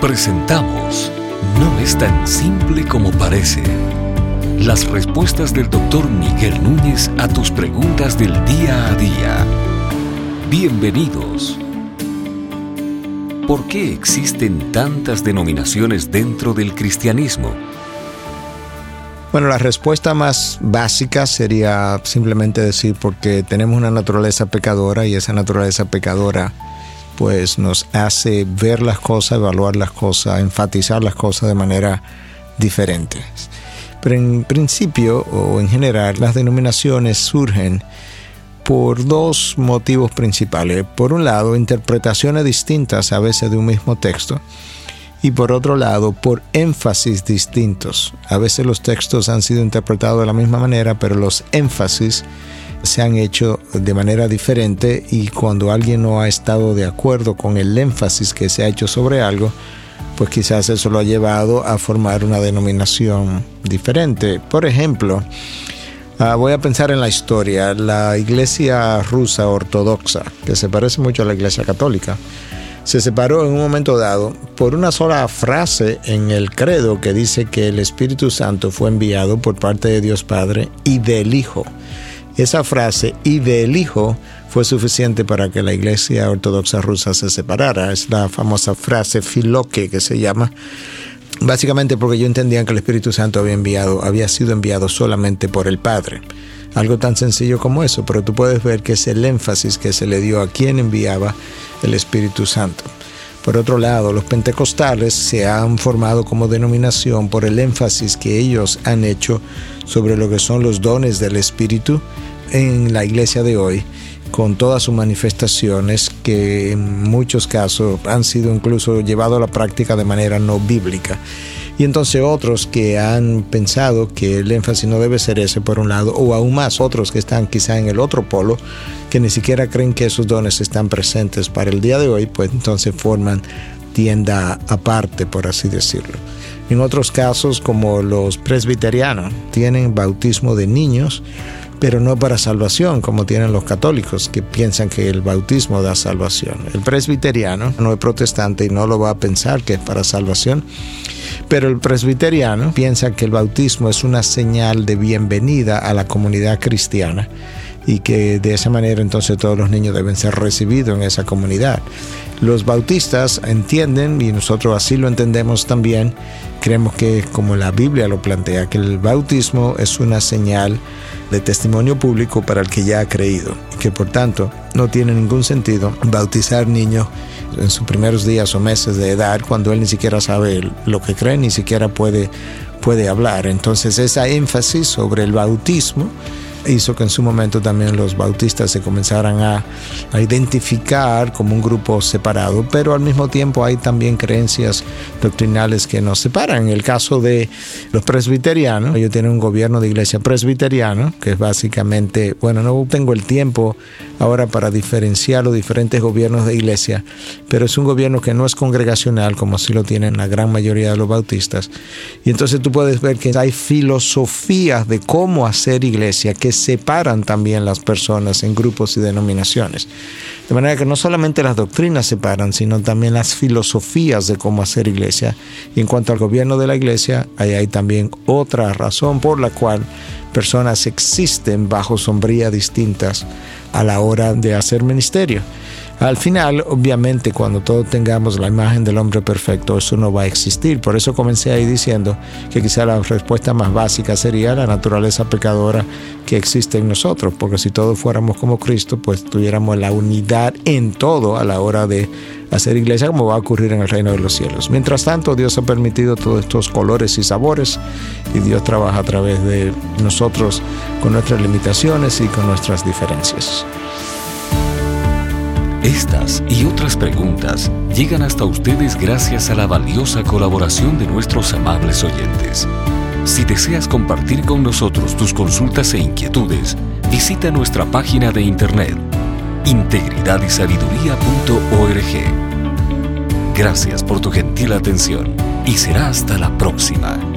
Presentamos No es tan simple como parece. Las respuestas del doctor Miguel Núñez a tus preguntas del día a día. Bienvenidos. ¿Por qué existen tantas denominaciones dentro del cristianismo? Bueno, la respuesta más básica sería simplemente decir porque tenemos una naturaleza pecadora y esa naturaleza pecadora pues nos hace ver las cosas, evaluar las cosas, enfatizar las cosas de manera diferente. Pero en principio o en general las denominaciones surgen por dos motivos principales. Por un lado, interpretaciones distintas a veces de un mismo texto y por otro lado, por énfasis distintos. A veces los textos han sido interpretados de la misma manera, pero los énfasis se han hecho de manera diferente y cuando alguien no ha estado de acuerdo con el énfasis que se ha hecho sobre algo, pues quizás eso lo ha llevado a formar una denominación diferente. Por ejemplo, ah, voy a pensar en la historia, la iglesia rusa ortodoxa, que se parece mucho a la iglesia católica, se separó en un momento dado por una sola frase en el credo que dice que el Espíritu Santo fue enviado por parte de Dios Padre y del Hijo. Esa frase y del Hijo fue suficiente para que la Iglesia Ortodoxa rusa se separara. Es la famosa frase filoque que se llama. Básicamente porque yo entendía que el Espíritu Santo había enviado, había sido enviado solamente por el Padre. Algo tan sencillo como eso, pero tú puedes ver que es el énfasis que se le dio a quien enviaba el Espíritu Santo. Por otro lado, los pentecostales se han formado como denominación por el énfasis que ellos han hecho sobre lo que son los dones del Espíritu en la iglesia de hoy, con todas sus manifestaciones que en muchos casos han sido incluso llevados a la práctica de manera no bíblica. Y entonces otros que han pensado que el énfasis no debe ser ese por un lado, o aún más otros que están quizá en el otro polo, que ni siquiera creen que esos dones están presentes para el día de hoy, pues entonces forman tienda aparte, por así decirlo. En otros casos, como los presbiterianos, tienen bautismo de niños, pero no para salvación, como tienen los católicos, que piensan que el bautismo da salvación. El presbiteriano no es protestante y no lo va a pensar que es para salvación, pero el presbiteriano piensa que el bautismo es una señal de bienvenida a la comunidad cristiana y que de esa manera entonces todos los niños deben ser recibidos en esa comunidad. Los bautistas entienden, y nosotros así lo entendemos también, creemos que como la Biblia lo plantea, que el bautismo es una señal de testimonio público para el que ya ha creído y que por tanto no tiene ningún sentido bautizar niños en sus primeros días o meses de edad cuando él ni siquiera sabe lo que cree, ni siquiera puede, puede hablar. Entonces esa énfasis sobre el bautismo hizo que en su momento también los bautistas se comenzaran a, identificar como un grupo separado, pero al mismo tiempo hay también creencias doctrinales que nos separan. En el caso de los presbiterianos, ellos tienen un gobierno de iglesia presbiteriano, que es básicamente, bueno, no tengo el tiempo ahora para diferenciar los diferentes gobiernos de iglesia, pero es un gobierno que no es congregacional, como sí lo tienen la gran mayoría de los bautistas. Y entonces tú puedes ver que hay filosofías de cómo hacer iglesia que separan también las personas en grupos y denominaciones. De manera que no solamente las doctrinas separan, sino también las filosofías de cómo hacer iglesia. Y en cuanto al gobierno de la iglesia, ahí hay también otra razón por la cual personas existen bajo sombría distintas a la hora de hacer ministerio. Al final, obviamente, cuando todos tengamos la imagen del hombre perfecto, eso no va a existir. Por eso comencé ahí diciendo que quizá la respuesta más básica sería la naturaleza pecadora que existe en nosotros, porque si todos fuéramos como Cristo, pues tuviéramos la unidad en todo a la hora de hacer iglesia, como va a ocurrir en el reino de los cielos. Mientras tanto, Dios ha permitido todos estos colores y sabores, y Dios trabaja a través de nosotros con nuestras limitaciones y con nuestras diferencias. Estas y otras preguntas llegan hasta ustedes gracias a la valiosa colaboración de nuestros amables oyentes. Si deseas compartir con nosotros tus consultas e inquietudes, visita nuestra página de internet integridadysabiduría.org. Gracias por tu gentil atención y será hasta la próxima.